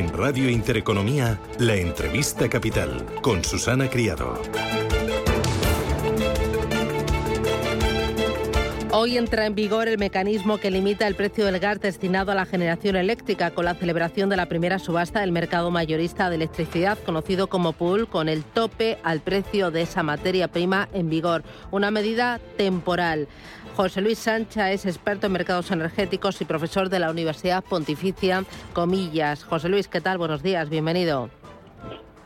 En Radio Intereconomía, la entrevista capital con Susana Criado. Hoy entra en vigor el mecanismo que limita el precio del gas destinado a la generación eléctrica con la celebración de la primera subasta del mercado mayorista de electricidad, conocido como pool, con el tope al precio de esa materia prima en vigor. Una medida temporal. José Luis Sancha es experto en mercados energéticos y profesor de la Universidad Pontificia Comillas. José Luis, ¿qué tal? Buenos días, bienvenido.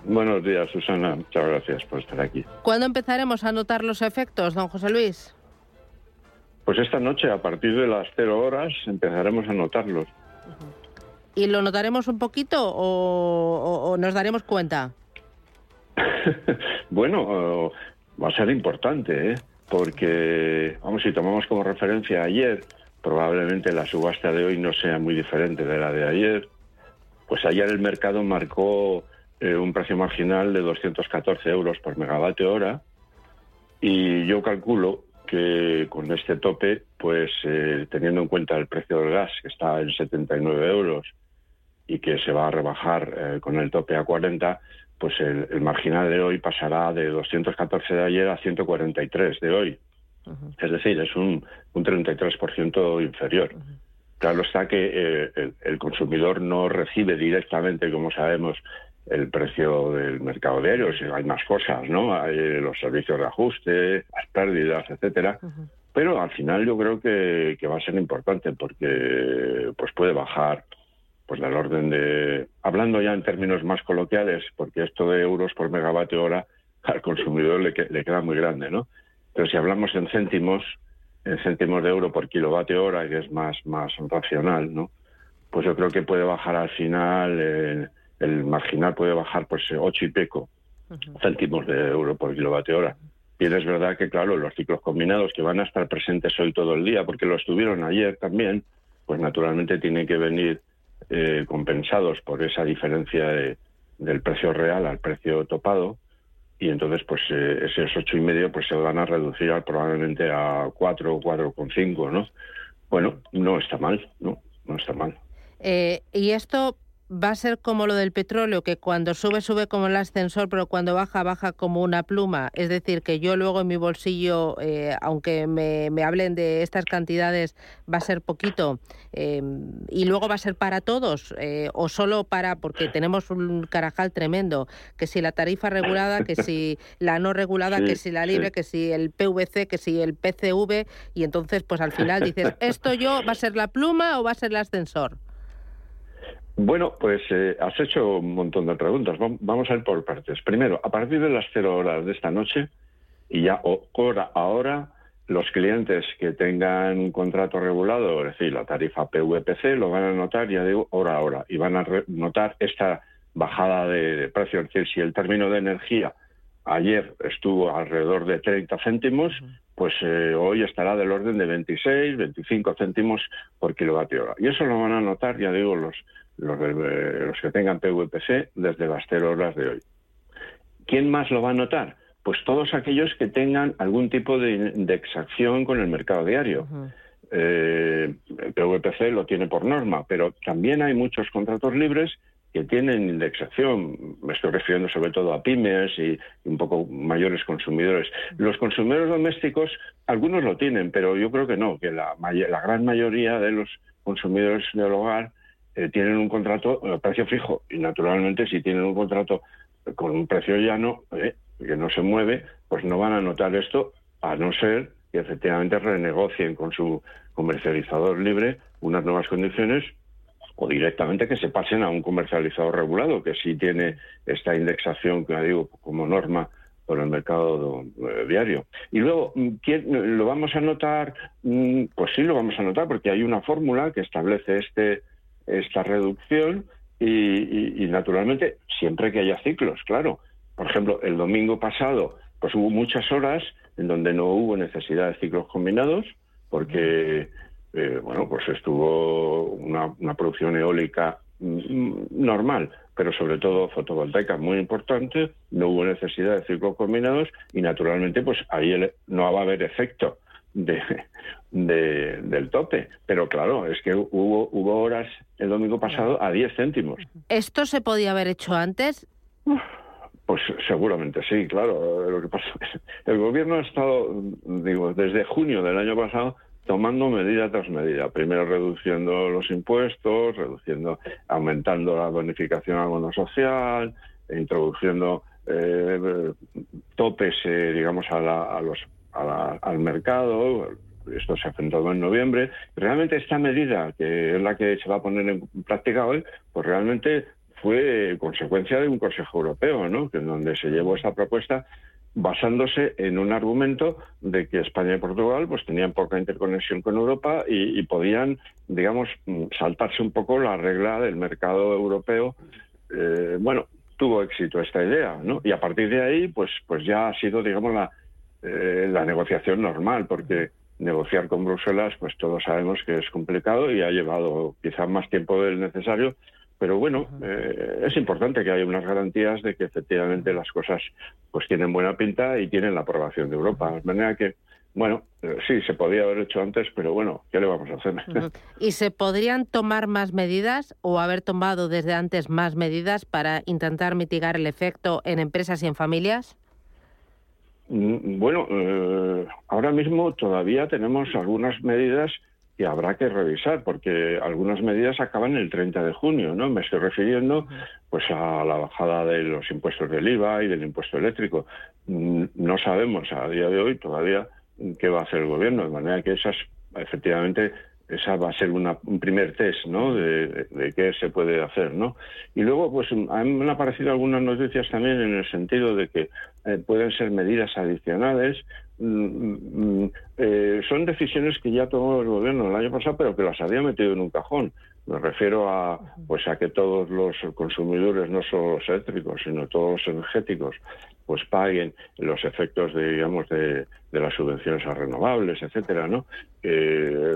Buenos días, Susana. Muchas gracias por estar aquí. ¿Cuándo empezaremos a notar los efectos, don José Luis? Pues esta noche, a partir de las cero horas, empezaremos a notarlos. ¿Y lo notaremos un poquito o, o nos daremos cuenta? bueno, va a ser importante, ¿eh? Porque, vamos, si tomamos como referencia ayer, probablemente la subasta de hoy no sea muy diferente de la de ayer, pues ayer el mercado marcó eh, un precio marginal de 214 euros por megavatio hora. Y yo calculo que con este tope, pues eh, teniendo en cuenta el precio del gas, que está en 79 euros, y que se va a rebajar eh, con el tope a 40, pues el, marginal de hoy pasará de 214 de ayer a 143 de hoy. Es decir, es un, un 33% inferior. Claro está que eh, el, consumidor no recibe directamente, como sabemos, el precio del mercado diario. Hay más cosas, ¿no? Hay los servicios de ajuste, las pérdidas, etcétera. Pero al final yo creo que, que va a ser importante porque pues puede bajar pues del orden de, hablando ya en términos más coloquiales, porque esto de euros por megavatio hora al consumidor le, le queda muy grande, ¿no? Pero si hablamos en céntimos, en céntimos de euro por kilovatio hora, que es más, más racional, ¿no? Pues yo creo que puede bajar al final, el marginal puede bajar pues ocho y pico céntimos de euro por kilovatio hora. Y es verdad que, claro, los ciclos combinados que van a estar presentes hoy todo el día, porque lo estuvieron ayer también, pues naturalmente tienen que venir eh, compensados por esa diferencia del precio real al precio topado y entonces pues eh, esos ocho y medio pues se van a reducir probablemente a cuatro o cuatro con cinco no bueno no está mal no no está mal. Eh, y esto va a ser como lo del petróleo, que cuando sube, sube como el ascensor, pero cuando baja, baja como una pluma. Es decir, que yo luego en mi bolsillo, eh, aunque me, hablen de estas cantidades, va a ser poquito. Em, y luego va a ser para todos, eh, o solo para, porque tenemos un carajal tremendo, que si la tarifa regulada, que si la no regulada, que si la libre, que si el PVC, que si el PCV, y entonces pues al final dices, ¿esto yo va a ser la pluma o va a ser el ascensor? Bueno, pues eh, has hecho un montón de preguntas. Vamos a ir por partes. Primero, a partir de las cero horas de esta noche, y ya hora a hora, los clientes que tengan un contrato regulado, es decir, la tarifa PVPC, lo van a notar, ya digo, hora a hora, y van a notar esta bajada de, precio. Es decir, si el término de energía ayer estuvo alrededor de 30 céntimos, pues eh, hoy estará del orden de 26, 25 céntimos por kilovatio hora. Y eso lo van a notar, ya digo, los, los, los que tengan PVPC desde las cero horas de hoy. ¿Quién más lo va a notar? Pues todos aquellos que tengan algún tipo de indexación con el mercado diario. el PVPC lo tiene por norma, pero también hay muchos contratos libres que tienen indexación. Me estoy refiriendo sobre todo a pymes y un poco mayores consumidores. Los consumidores domésticos, algunos lo tienen, pero yo creo que no, que la, la gran mayoría de los consumidores del hogar eh, tienen un contrato a precio fijo y naturalmente si tienen un contrato con un precio llano eh, que no se mueve, pues no van a notar esto a no ser que efectivamente renegocien con su comercializador libre unas nuevas condiciones o directamente que se pasen a un comercializador regulado que sí tiene esta indexación que digo como norma por el mercado eh, diario. Y luego, mm, ¿lo vamos a notar? Mm, pues sí, lo vamos a notar porque hay una fórmula que establece este esta reducción y, naturalmente siempre que haya ciclos, claro. Por ejemplo, el domingo pasado pues hubo muchas horas en donde no hubo necesidad de ciclos combinados porque eh, bueno pues estuvo una, producción eólica mm, normal, pero sobre todo fotovoltaica muy importante, no hubo necesidad de ciclos combinados y naturalmente pues ahí no va a haber efecto de, del tope. Pero claro, es que hubo, hubo horas el domingo pasado a 10 céntimos. ¿Esto se podía haber hecho antes? Pues seguramente sí, claro. Lo que pasa es el gobierno ha estado, digo, desde junio del año pasado tomando medida tras medida. Primero reduciendo los impuestos, reduciendo, aumentando la bonificación al bono social, e introduciendo eh, topes, eh, digamos, a, a los al mercado. Esto se ha enfrentado en noviembre. Realmente esta medida, que es la que se va a poner en práctica hoy, pues realmente fue consecuencia de un Consejo Europeo, ¿no? Que en donde se llevó esta propuesta basándose en un argumento de que España y Portugal pues tenían poca interconexión con Europa y, podían, digamos, saltarse un poco la regla del mercado europeo. Eh, bueno, tuvo éxito esta idea, ¿no? Y a partir de ahí, pues, pues ya ha sido, digamos, la, eh, la negociación normal, porque negociar con Bruselas, pues todos sabemos que es complicado y ha llevado quizás más tiempo del necesario, pero bueno, eh, es importante que haya unas garantías de que efectivamente las cosas pues tienen buena pinta y tienen la aprobación de Europa. De manera que, bueno, eh, sí, se podía haber hecho antes, pero bueno, ¿qué le vamos a hacer? ¿Y se podrían tomar más medidas o haber tomado desde antes más medidas para intentar mitigar el efecto en empresas y en familias? Mm, bueno, eh, ahora mismo todavía tenemos algunas medidas que habrá que revisar, porque algunas medidas acaban el 30 de junio, ¿no? Me estoy refiriendo pues a la bajada de los impuestos del IVA y del impuesto eléctrico. Mm, no sabemos a día de hoy todavía qué va a hacer el gobierno, de manera que esas efectivamente esa va a ser un primer test ¿no? De, qué se puede hacer. ¿no? Y luego, pues han aparecido algunas noticias también en el sentido de que eh, pueden ser medidas adicionales. Mm, mm, mm, eh, son decisiones que ya tomó el gobierno el año pasado, pero que las había metido en un cajón. Me refiero a, pues, a que todos los consumidores, no solo los eléctricos, sino todos los energéticos, pues paguen los efectos de, digamos, de, las subvenciones a renovables, etcétera, ¿no?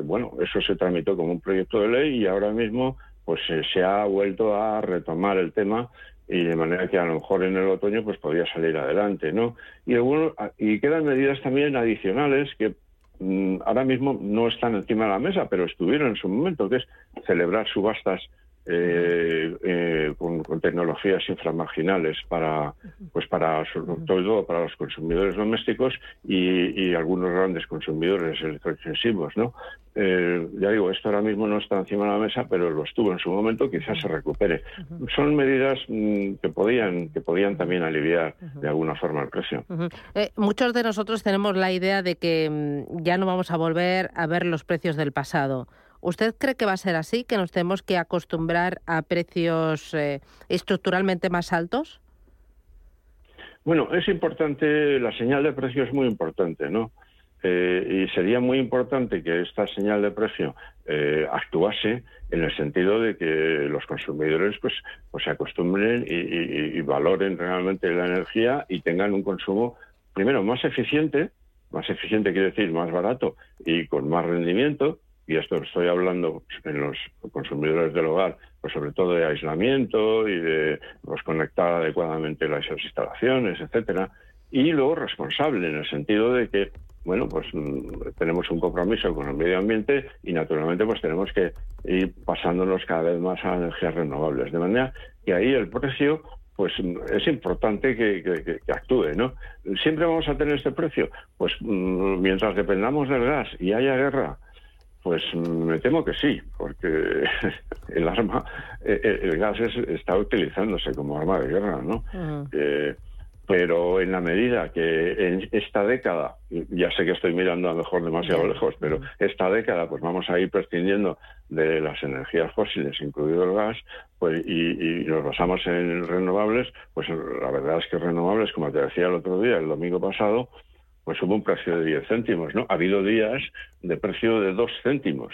bueno, eso se tramitó como un proyecto de ley y ahora mismo, pues se ha vuelto a retomar el tema y de manera que a lo mejor en el otoño pues podría salir adelante, ¿no? Y y quedan medidas también adicionales que mm, ahora mismo no están encima de la mesa, pero estuvieron en su momento, que es celebrar subastas eh, eh, con, tecnologías inframarginales para, pues para todo para los consumidores domésticos y, algunos grandes consumidores electrointensivos, ¿no? Eh, ya digo, esto ahora mismo no está encima de la mesa, pero lo estuvo en su momento, quizás se recupere. Son medidas mm, que podían que podían también aliviar de alguna forma el precio. muchos de nosotros tenemos la idea de que mm, ya no vamos a volver a ver los precios del pasado. ¿Usted cree que va a ser así, que nos tenemos que acostumbrar a precios eh, estructuralmente más altos? Bueno, es importante, la señal de precio es muy importante, ¿no? Eh, y sería muy importante que esta señal de precio eh, actuase en el sentido de que los consumidores pues, pues se acostumbren y, valoren realmente la energía y tengan un consumo, primero, más eficiente, más eficiente quiere decir más barato y con más rendimiento, y esto estoy hablando en los consumidores del hogar, pues sobre todo de aislamiento y de pues, conectar adecuadamente las instalaciones, etcétera, y luego responsable en el sentido de que bueno, pues mm, tenemos un compromiso con el medio ambiente y naturalmente pues tenemos que ir pasándonos cada vez más a energías renovables. De manera que ahí el precio pues es importante que, actúe, ¿no? ¿Siempre vamos a tener este precio? Pues mm, mientras dependamos del gas y haya guerra, pues me temo que sí, porque el arma, eh, eh, el gas está utilizándose como arma de guerra, ¿no? Eh, pero en la medida que en esta década, ya sé que estoy mirando a lo mejor demasiado lejos, pero esta década pues vamos a ir prescindiendo de las energías fósiles, incluido el gas, pues y, nos basamos en renovables, pues la verdad es que renovables, como te decía el otro día, el domingo pasado, pues hubo un precio de 10 céntimos, ¿no? Ha habido días de precio de 2 céntimos.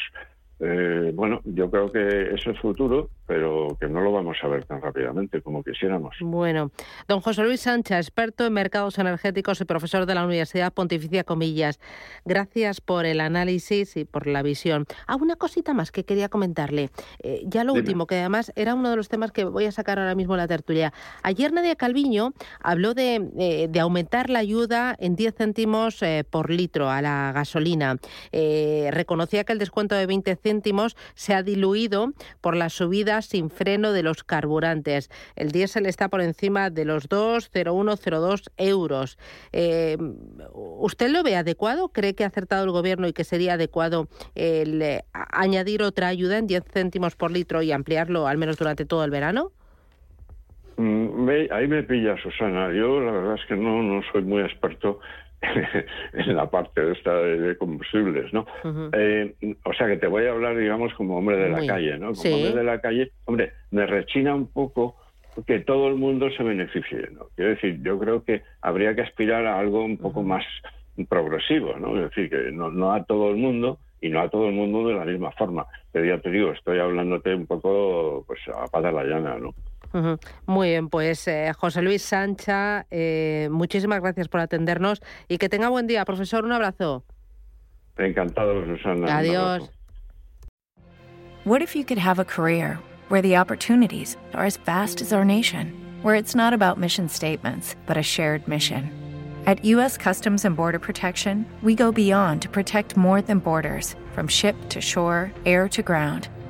Eh, bueno, yo creo que es el futuro, pero que no lo vamos a ver tan rápidamente como quisiéramos. Bueno, don José Luis Sánchez, experto en mercados energéticos y profesor de la Universidad Pontificia Comillas, gracias por el análisis y por la visión. Ah, una cosita más que quería comentarle. Eh, ya lo último, que además era uno de los temas que voy a sacar ahora mismo en la tertulia. Ayer Nadia Calviño habló de, eh, de aumentar la ayuda en 10 céntimos por litro a la gasolina. reconocía que el descuento de 20 céntimos se ha diluido por la subida sin freno de los carburantes. El diésel está por encima de los 2,0102 euros. Eh, ¿Usted lo ve adecuado? ¿Cree que ha acertado el Gobierno y que sería adecuado el, eh, añadir otra ayuda en 10 céntimos por litro y ampliarlo al menos durante todo el verano? Mm, ahí me pilla Susana. Yo la verdad es que no, no soy muy experto en la parte esta de, combustibles, ¿no? Eh, o sea que te voy a hablar, digamos, como hombre de la calle, ¿no? Como hombre de la calle, hombre, me rechina un poco que todo el mundo se beneficie, ¿no? Quiero decir, yo creo que habría que aspirar a algo un poco más progresivo, ¿no? Es decir, que no, no a todo el mundo y no a todo el mundo de la misma forma. Pero ya te digo, estoy hablándote un poco pues a pata la llana, ¿no? Muy bien, pues eh, José Luis Sancha, eh, muchísimas gracias por atendernos y que tenga buen día, profesor. Un abrazo. Encantado, Susana. Adiós. What if you could have a career where the opportunities are as vast as our nation, where it's not about mission statements, but a shared mission? At U.S. Customs and Border Protection, we go beyond to protect more than borders, from ship to shore, air to ground